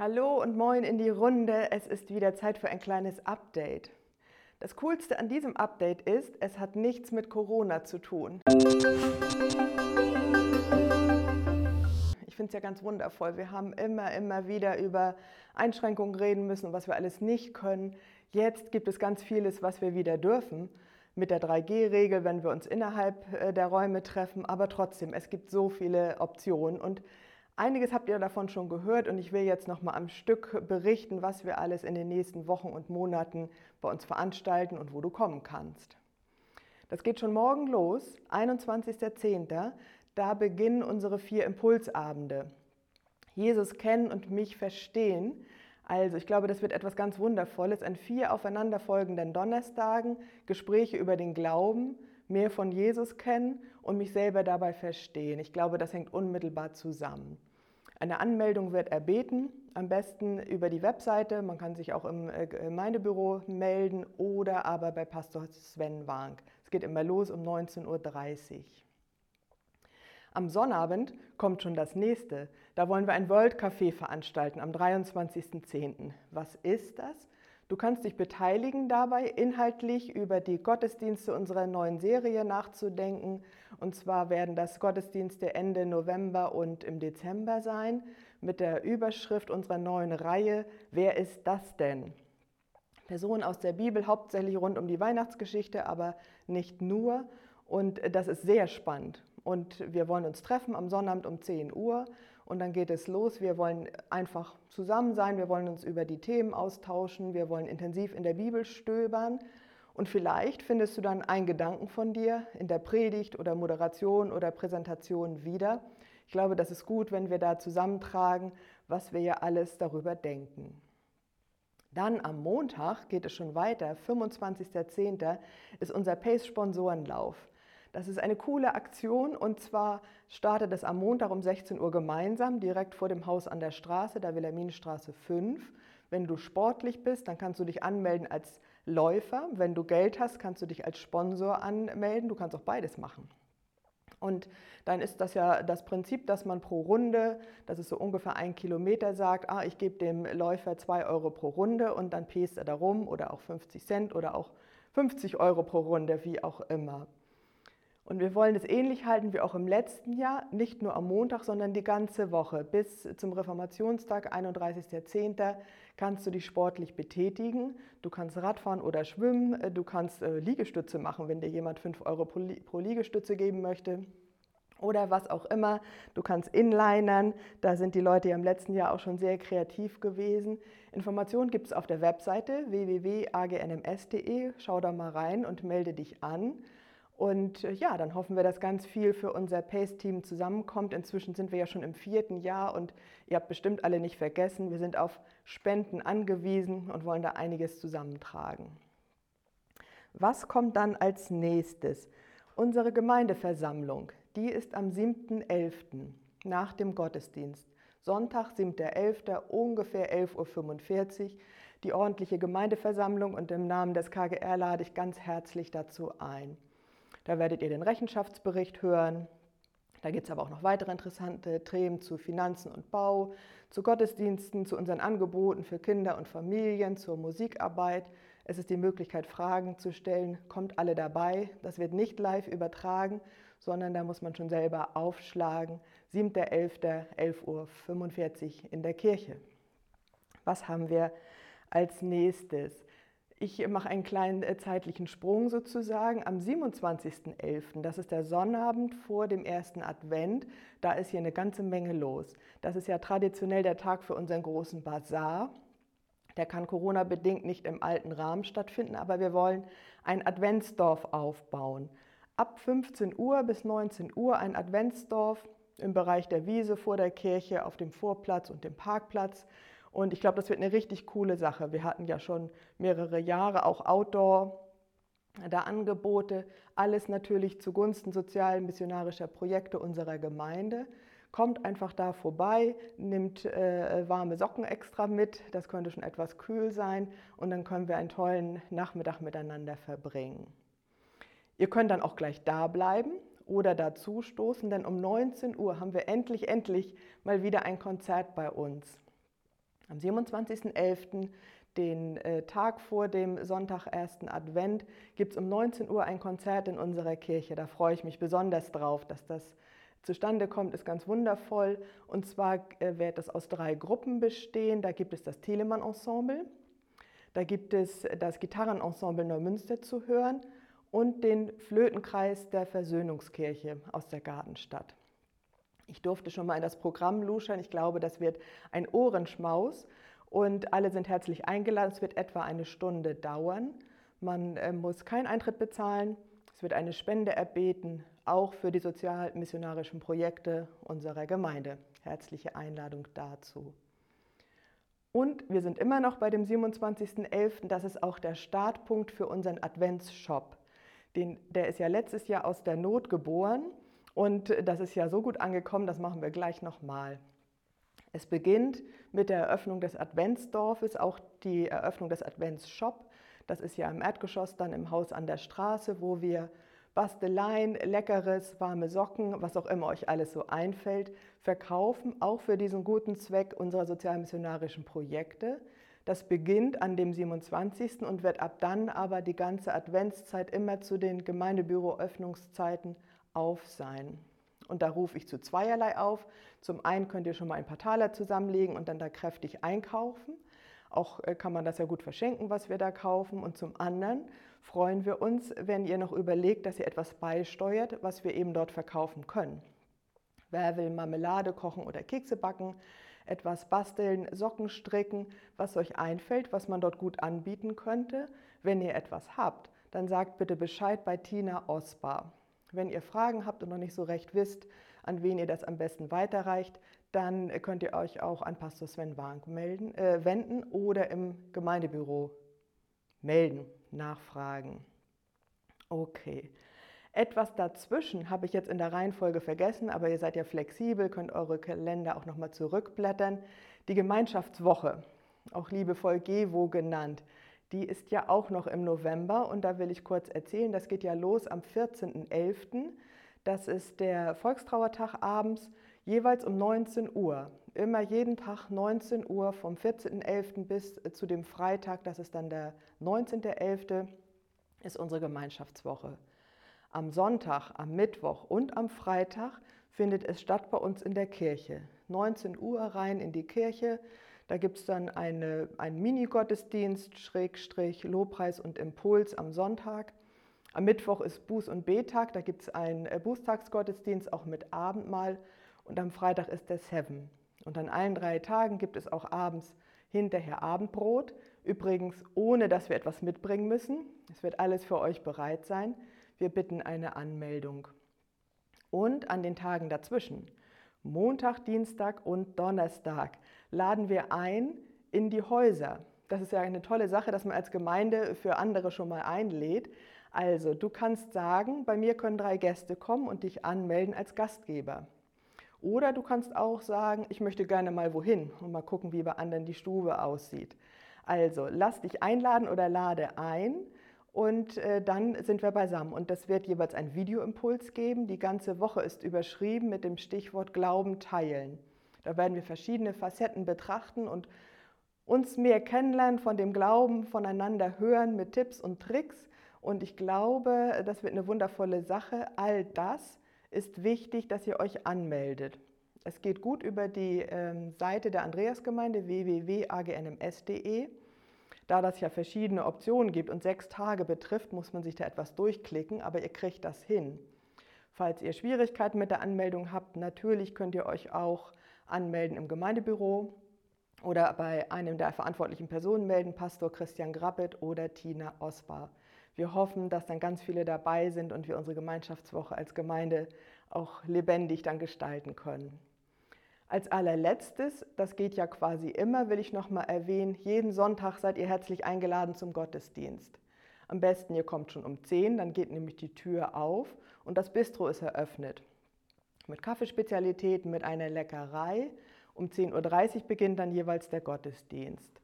Hallo und moin in die Runde. Es ist wieder Zeit für ein kleines Update. Das Coolste an diesem Update ist, es hat nichts mit Corona zu tun. Ich finde es ja ganz wundervoll. Wir haben immer, immer wieder über Einschränkungen reden müssen und was wir alles nicht können. Jetzt gibt es ganz vieles, was wir wieder dürfen. Mit der 3G-Regel, wenn wir uns innerhalb äh, der Räume treffen. Aber trotzdem, es gibt so viele Optionen. Und Einiges habt ihr davon schon gehört und ich will jetzt noch mal am Stück berichten, was wir alles in den nächsten Wochen und Monaten bei uns veranstalten und wo du kommen kannst. Das geht schon morgen los, 21.10. Da beginnen unsere vier Impulsabende. Jesus kennen und mich verstehen. Also, ich glaube, das wird etwas ganz Wundervolles an vier aufeinanderfolgenden Donnerstagen, Gespräche über den Glauben, mehr von Jesus kennen und mich selber dabei verstehen. Ich glaube, das hängt unmittelbar zusammen. Eine Anmeldung wird erbeten, am besten über die Webseite. Man kann sich auch im äh, Gemeindebüro melden oder aber bei Pastor Sven Wank. Es geht immer los um 19.30 Uhr. Am Sonnabend kommt schon das nächste. Da wollen wir ein World Café veranstalten am 23.10. Was ist das? Du kannst dich beteiligen dabei, inhaltlich über die Gottesdienste unserer neuen Serie nachzudenken. Und zwar werden das Gottesdienste Ende November und im Dezember sein mit der Überschrift unserer neuen Reihe Wer ist das denn? Personen aus der Bibel, hauptsächlich rund um die Weihnachtsgeschichte, aber nicht nur. Und das ist sehr spannend. Und wir wollen uns treffen am Sonnabend um 10 Uhr und dann geht es los. Wir wollen einfach zusammen sein, wir wollen uns über die Themen austauschen, wir wollen intensiv in der Bibel stöbern. Und vielleicht findest du dann einen Gedanken von dir in der Predigt oder Moderation oder Präsentation wieder. Ich glaube, das ist gut, wenn wir da zusammentragen, was wir ja alles darüber denken. Dann am Montag geht es schon weiter. 25.10. ist unser Pace-Sponsorenlauf. Das ist eine coole Aktion und zwar startet es am Montag um 16 Uhr gemeinsam direkt vor dem Haus an der Straße, der Wilhelminstraße 5. Wenn du sportlich bist, dann kannst du dich anmelden als Läufer. Wenn du Geld hast, kannst du dich als Sponsor anmelden. Du kannst auch beides machen. Und dann ist das ja das Prinzip, dass man pro Runde, das ist so ungefähr ein Kilometer, sagt, ah, ich gebe dem Läufer zwei Euro pro Runde und dann pest er da rum oder auch 50 Cent oder auch 50 Euro pro Runde, wie auch immer. Und wir wollen es ähnlich halten wie auch im letzten Jahr, nicht nur am Montag, sondern die ganze Woche. Bis zum Reformationstag, 31.10., kannst du dich sportlich betätigen. Du kannst Radfahren oder schwimmen, du kannst äh, Liegestütze machen, wenn dir jemand 5 Euro pro Liegestütze geben möchte. Oder was auch immer. Du kannst inlinern. Da sind die Leute ja im letzten Jahr auch schon sehr kreativ gewesen. Informationen gibt es auf der Webseite www.agnms.de. Schau da mal rein und melde dich an. Und äh, ja, dann hoffen wir, dass ganz viel für unser PACE-Team zusammenkommt. Inzwischen sind wir ja schon im vierten Jahr und ihr habt bestimmt alle nicht vergessen, wir sind auf Spenden angewiesen und wollen da einiges zusammentragen. Was kommt dann als nächstes? Unsere Gemeindeversammlung, die ist am 7.11. nach dem Gottesdienst. Sonntag, 7.11., ungefähr 11.45 Uhr, die ordentliche Gemeindeversammlung und im Namen des KGR lade ich ganz herzlich dazu ein. Da werdet ihr den Rechenschaftsbericht hören. Da gibt es aber auch noch weitere interessante Themen zu Finanzen und Bau, zu Gottesdiensten, zu unseren Angeboten für Kinder und Familien, zur Musikarbeit. Es ist die Möglichkeit, Fragen zu stellen. Kommt alle dabei. Das wird nicht live übertragen, sondern da muss man schon selber aufschlagen. 7.11., 11.45 Uhr in der Kirche. Was haben wir als nächstes? Ich mache einen kleinen äh, zeitlichen Sprung sozusagen. Am 27.11., das ist der Sonnabend vor dem ersten Advent, da ist hier eine ganze Menge los. Das ist ja traditionell der Tag für unseren großen Bazar. Der kann Corona-bedingt nicht im alten Rahmen stattfinden, aber wir wollen ein Adventsdorf aufbauen. Ab 15 Uhr bis 19 Uhr ein Adventsdorf im Bereich der Wiese vor der Kirche, auf dem Vorplatz und dem Parkplatz. Und ich glaube, das wird eine richtig coole Sache. Wir hatten ja schon mehrere Jahre auch Outdoor da Angebote, alles natürlich zugunsten sozial-missionarischer Projekte unserer Gemeinde. Kommt einfach da vorbei, nimmt äh, warme Socken extra mit, das könnte schon etwas kühl sein und dann können wir einen tollen Nachmittag miteinander verbringen. Ihr könnt dann auch gleich da bleiben oder dazu stoßen, denn um 19 Uhr haben wir endlich, endlich mal wieder ein Konzert bei uns. Am 27.11., den äh, Tag vor dem Sonntag 1. Advent, gibt es um 19 Uhr ein Konzert in unserer Kirche. Da freue ich mich besonders drauf, dass das zustande kommt, ist ganz wundervoll. Und zwar äh, wird das aus drei Gruppen bestehen. Da gibt es das Telemann-Ensemble, da gibt es das Gitarrenensemble Neumünster zu hören und den Flötenkreis der Versöhnungskirche aus der Gartenstadt. Ich durfte schon mal in das Programm luschern. Ich glaube, das wird ein Ohrenschmaus und alle sind herzlich eingeladen. Es wird etwa eine Stunde dauern. Man äh, muss keinen Eintritt bezahlen. Es wird eine Spende erbeten, auch für die sozialmissionarischen Projekte unserer Gemeinde. Herzliche Einladung dazu. Und wir sind immer noch bei dem 27.11. Das ist auch der Startpunkt für unseren Adventsshop. Den, der ist ja letztes Jahr aus der Not geboren und das ist ja so gut angekommen, das machen wir gleich nochmal. Es beginnt mit der Eröffnung des Adventsdorfes, auch die Eröffnung des Adventsshop. Das ist ja im Erdgeschoss dann im Haus an der Straße, wo wir Basteleien, Leckeres, warme Socken, was auch immer euch alles so einfällt, verkaufen, auch für diesen guten Zweck unserer sozialmissionarischen Projekte. Das beginnt an dem 27. und wird ab dann aber die ganze Adventszeit immer zu den Gemeindebüroöffnungszeiten auf sein. Und da rufe ich zu zweierlei auf. Zum einen könnt ihr schon mal ein paar Taler zusammenlegen und dann da kräftig einkaufen. Auch äh, kann man das ja gut verschenken, was wir da kaufen. Und zum anderen freuen wir uns, wenn ihr noch überlegt, dass ihr etwas beisteuert, was wir eben dort verkaufen können. Wer will Marmelade kochen oder Kekse backen, etwas basteln, Socken stricken, was euch einfällt, was man dort gut anbieten könnte. Wenn ihr etwas habt, dann sagt bitte Bescheid bei Tina Osbar. Wenn ihr Fragen habt und noch nicht so recht wisst, an wen ihr das am besten weiterreicht, dann könnt ihr euch auch an Pastor Sven Wank melden, äh, wenden oder im Gemeindebüro melden nachfragen. Okay. Etwas dazwischen habe ich jetzt in der Reihenfolge vergessen, aber ihr seid ja flexibel, könnt eure Kalender auch nochmal zurückblättern. Die Gemeinschaftswoche, auch liebevoll GEWO genannt, die ist ja auch noch im November und da will ich kurz erzählen, das geht ja los am 14.11. Das ist der Volkstrauertag abends, jeweils um 19 Uhr. Immer jeden Tag 19 Uhr vom 14.11. bis zu dem Freitag, das ist dann der 19.11., ist unsere Gemeinschaftswoche. Am Sonntag, am Mittwoch und am Freitag findet es statt bei uns in der Kirche. 19 Uhr rein in die Kirche. Da gibt es dann eine, einen Mini-Gottesdienst, Schrägstrich, Lobpreis und Impuls am Sonntag. Am Mittwoch ist Buß- und Betag, da gibt es einen äh, Bußtagsgottesdienst auch mit Abendmahl. Und am Freitag ist der Seven. Und an allen drei Tagen gibt es auch abends hinterher Abendbrot. Übrigens, ohne dass wir etwas mitbringen müssen. Es wird alles für euch bereit sein. Wir bitten eine Anmeldung. Und an den Tagen dazwischen, Montag, Dienstag und Donnerstag, laden wir ein in die Häuser. Das ist ja eine tolle Sache, dass man als Gemeinde für andere schon mal einlädt. Also, du kannst sagen, bei mir können drei Gäste kommen und dich anmelden als Gastgeber. Oder du kannst auch sagen, ich möchte gerne mal wohin und mal gucken, wie bei anderen die Stube aussieht. Also lass dich einladen oder lade ein und äh, dann sind wir beisammen. Und das wird jeweils ein Videoimpuls geben. Die ganze Woche ist überschrieben mit dem Stichwort Glauben teilen. Da werden wir verschiedene Facetten betrachten und uns mehr kennenlernen von dem Glauben, voneinander hören mit Tipps und Tricks. Und ich glaube, das wird eine wundervolle Sache. All das ist wichtig, dass ihr euch anmeldet. Es geht gut über die ähm, Seite der Andreasgemeinde www.agnms.de. Da das ja verschiedene Optionen gibt und sechs Tage betrifft, muss man sich da etwas durchklicken, aber ihr kriegt das hin. Falls ihr Schwierigkeiten mit der Anmeldung habt, natürlich könnt ihr euch auch anmelden im Gemeindebüro oder bei einem der verantwortlichen Personen melden, Pastor Christian Grappet oder Tina Osbar. Wir hoffen, dass dann ganz viele dabei sind und wir unsere Gemeinschaftswoche als Gemeinde auch lebendig dann gestalten können. Als allerletztes, das geht ja quasi immer, will ich noch mal erwähnen, jeden Sonntag seid ihr herzlich eingeladen zum Gottesdienst. Am besten, ihr kommt schon um 10, dann geht nämlich die Tür auf und das Bistro ist eröffnet. Mit Kaffeespezialitäten, mit einer Leckerei. Um 10.30 Uhr beginnt dann jeweils der Gottesdienst.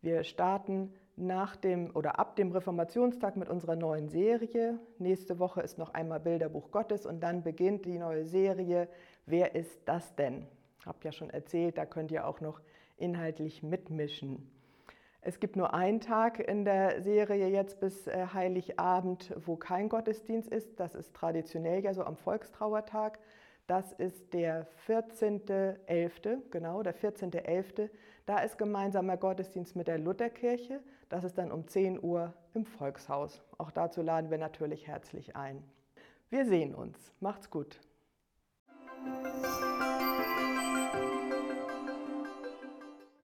Wir starten nach dem oder ab dem Reformationstag mit unserer neuen Serie. Nächste Woche ist noch einmal Bilderbuch Gottes und dann beginnt die neue Serie Wer ist das denn? Habt ja schon erzählt, da könnt ihr auch noch inhaltlich mitmischen. Es gibt nur einen Tag in der Serie jetzt bis äh, Heiligabend, wo kein Gottesdienst ist. Das ist traditionell ja so am Volkstrauertag. Das ist der 14.11., genau, der 14.11. Da ist gemeinsamer Gottesdienst mit der Lutherkirche. Das ist dann um 10 Uhr im Volkshaus. Auch dazu laden wir natürlich herzlich ein. Wir sehen uns. Macht's gut.